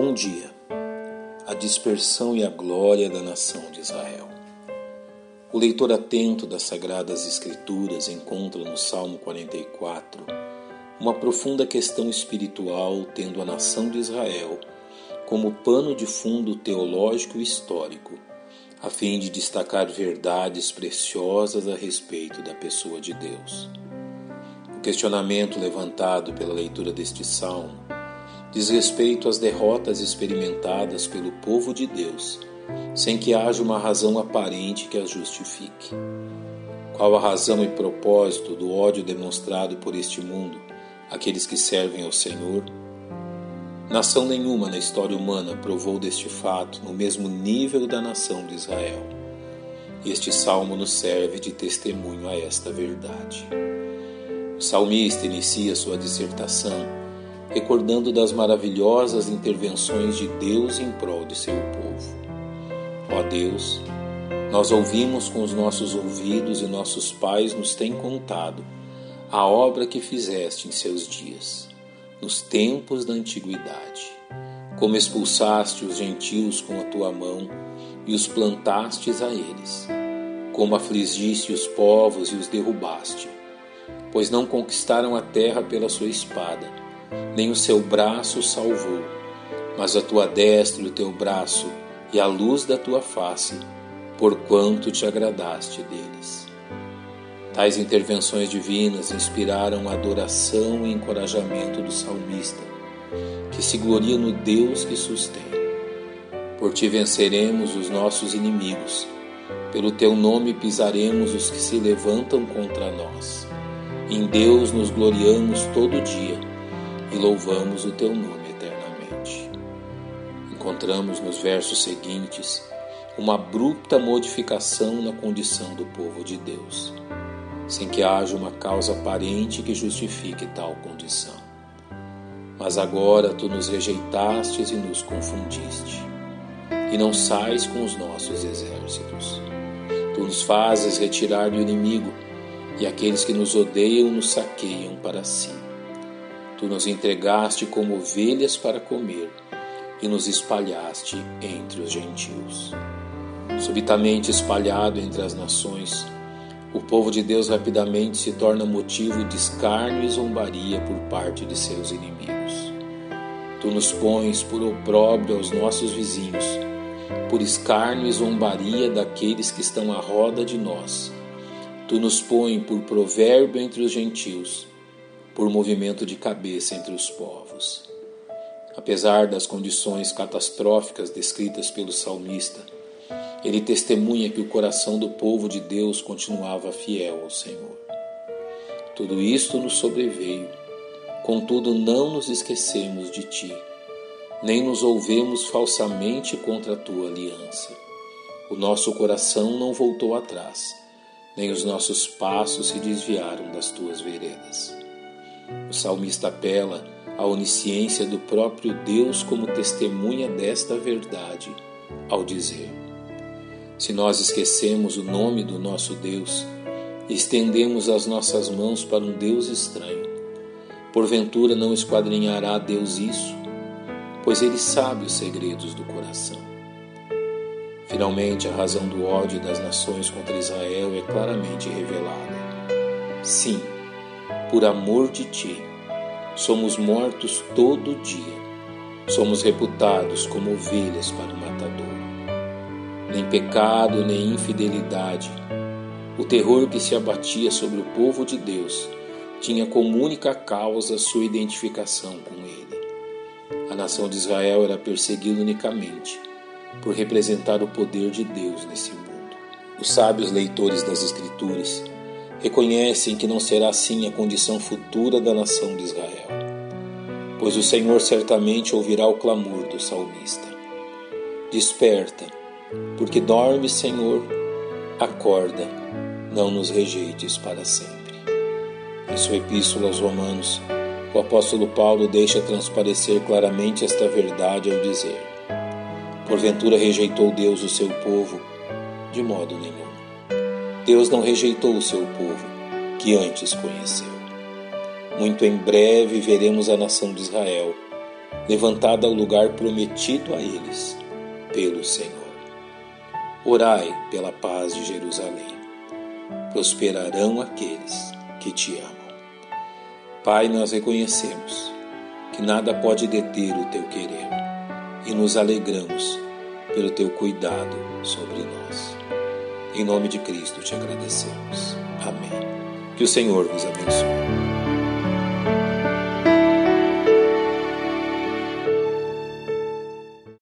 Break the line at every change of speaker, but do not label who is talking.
Bom dia. A dispersão e a glória da nação de Israel. O leitor atento das Sagradas Escrituras encontra no Salmo 44 uma profunda questão espiritual, tendo a nação de Israel como pano de fundo teológico e histórico, a fim de destacar verdades preciosas a respeito da pessoa de Deus. O questionamento levantado pela leitura deste salmo diz respeito às derrotas experimentadas pelo povo de Deus, sem que haja uma razão aparente que as justifique. Qual a razão e propósito do ódio demonstrado por este mundo àqueles que servem ao Senhor? Nação nenhuma na história humana provou deste fato no mesmo nível da nação de Israel. Este salmo nos serve de testemunho a esta verdade. O salmista inicia sua dissertação recordando das maravilhosas intervenções de Deus em prol de seu povo. Ó Deus, nós ouvimos com os nossos ouvidos e nossos pais nos têm contado a obra que fizeste em seus dias, nos tempos da antiguidade. Como expulsaste os gentios com a tua mão e os plantastes a eles. Como afligiste os povos e os derrubaste, pois não conquistaram a terra pela sua espada nem o seu braço salvou, mas a tua destra e o teu braço e a luz da tua face, porquanto te agradaste deles. Tais intervenções divinas inspiraram a adoração e encorajamento do salmista, que se gloria no Deus que sustém. Por ti venceremos os nossos inimigos, pelo teu nome pisaremos os que se levantam contra nós. Em Deus nos gloriamos todo dia e louvamos o teu nome eternamente. Encontramos nos versos seguintes uma abrupta modificação na condição do povo de Deus, sem que haja uma causa aparente que justifique tal condição. Mas agora tu nos rejeitastes e nos confundiste, e não sais com os nossos exércitos. Tu nos fazes retirar do inimigo, e aqueles que nos odeiam nos saqueiam para si. Tu nos entregaste como ovelhas para comer e nos espalhaste entre os gentios. Subitamente espalhado entre as nações, o povo de Deus rapidamente se torna motivo de escárnio e zombaria por parte de seus inimigos. Tu nos pões por opróbrio aos nossos vizinhos, por escárnio e zombaria daqueles que estão à roda de nós. Tu nos pões por provérbio entre os gentios por movimento de cabeça entre os povos. Apesar das condições catastróficas descritas pelo salmista, ele testemunha que o coração do povo de Deus continuava fiel ao Senhor. Tudo isto nos sobreveio, contudo não nos esquecemos de ti, nem nos ouvemos falsamente contra a tua aliança. O nosso coração não voltou atrás, nem os nossos passos se desviaram das tuas veredas. O salmista apela à onisciência do próprio Deus como testemunha desta verdade, ao dizer: Se nós esquecemos o nome do nosso Deus estendemos as nossas mãos para um Deus estranho, porventura não esquadrinhará Deus isso, pois ele sabe os segredos do coração. Finalmente, a razão do ódio das nações contra Israel é claramente revelada. Sim, por amor de ti. Somos mortos todo dia. Somos reputados como ovelhas para o matador. Nem pecado, nem infidelidade. O terror que se abatia sobre o povo de Deus tinha como única causa sua identificação com ele. A nação de Israel era perseguida unicamente por representar o poder de Deus nesse mundo. Os sábios leitores das Escrituras reconhecem que não será assim a condição futura da nação de Israel, pois o Senhor certamente ouvirá o clamor do salmista. Desperta, porque dorme, Senhor, acorda, não nos rejeites para sempre. Em sua epístola aos Romanos, o apóstolo Paulo deixa transparecer claramente esta verdade ao dizer: Porventura rejeitou Deus o seu povo? De modo nenhum. Deus não rejeitou o seu povo, que antes conheceu. Muito em breve veremos a nação de Israel levantada ao lugar prometido a eles pelo Senhor. Orai pela paz de Jerusalém. Prosperarão aqueles que te amam. Pai, nós reconhecemos que nada pode deter o teu querer e nos alegramos pelo teu cuidado sobre nós. Em nome de Cristo te agradecemos. Amém. Que o Senhor vos abençoe.